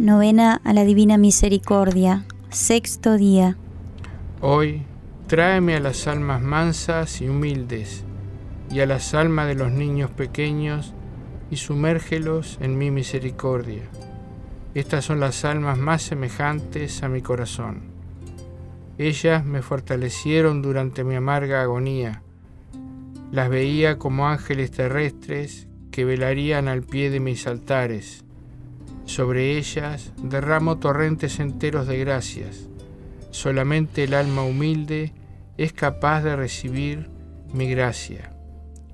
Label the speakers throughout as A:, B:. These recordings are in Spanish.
A: Novena a la Divina Misericordia. Sexto día.
B: Hoy tráeme a las almas mansas y humildes, y a las almas de los niños pequeños, y sumérgelos en mi misericordia. Estas son las almas más semejantes a mi corazón. Ellas me fortalecieron durante mi amarga agonía. Las veía como ángeles terrestres que velarían al pie de mis altares. Sobre ellas derramo torrentes enteros de gracias. Solamente el alma humilde es capaz de recibir mi gracia.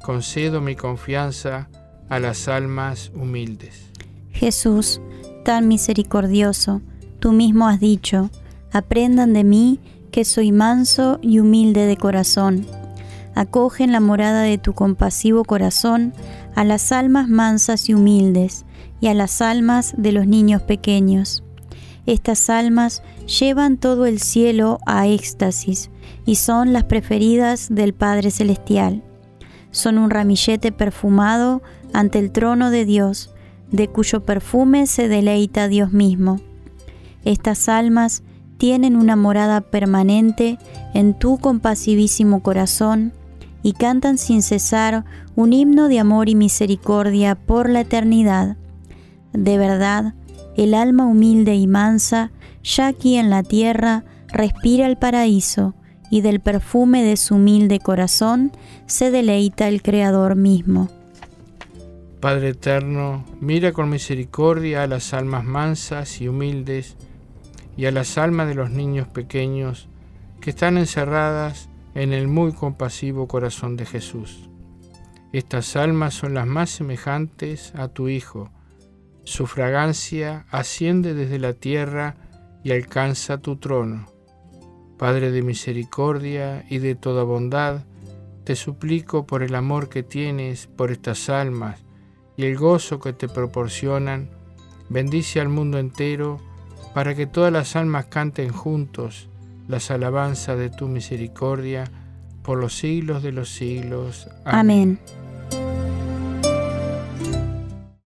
B: Concedo mi confianza a las almas humildes.
A: Jesús, tan misericordioso, tú mismo has dicho, aprendan de mí que soy manso y humilde de corazón. Acoge en la morada de tu compasivo corazón a las almas mansas y humildes y a las almas de los niños pequeños. Estas almas llevan todo el cielo a éxtasis y son las preferidas del Padre Celestial. Son un ramillete perfumado ante el trono de Dios, de cuyo perfume se deleita Dios mismo. Estas almas tienen una morada permanente en tu compasivísimo corazón y cantan sin cesar un himno de amor y misericordia por la eternidad. De verdad, el alma humilde y mansa, ya aquí en la tierra, respira el paraíso, y del perfume de su humilde corazón se deleita el Creador mismo.
B: Padre eterno, mira con misericordia a las almas mansas y humildes y a las almas de los niños pequeños que están encerradas en el muy compasivo corazón de Jesús. Estas almas son las más semejantes a tu Hijo. Su fragancia asciende desde la tierra y alcanza tu trono. Padre de misericordia y de toda bondad, te suplico por el amor que tienes por estas almas y el gozo que te proporcionan, bendice al mundo entero para que todas las almas canten juntos las alabanzas de tu misericordia por los siglos de los siglos.
A: Amén.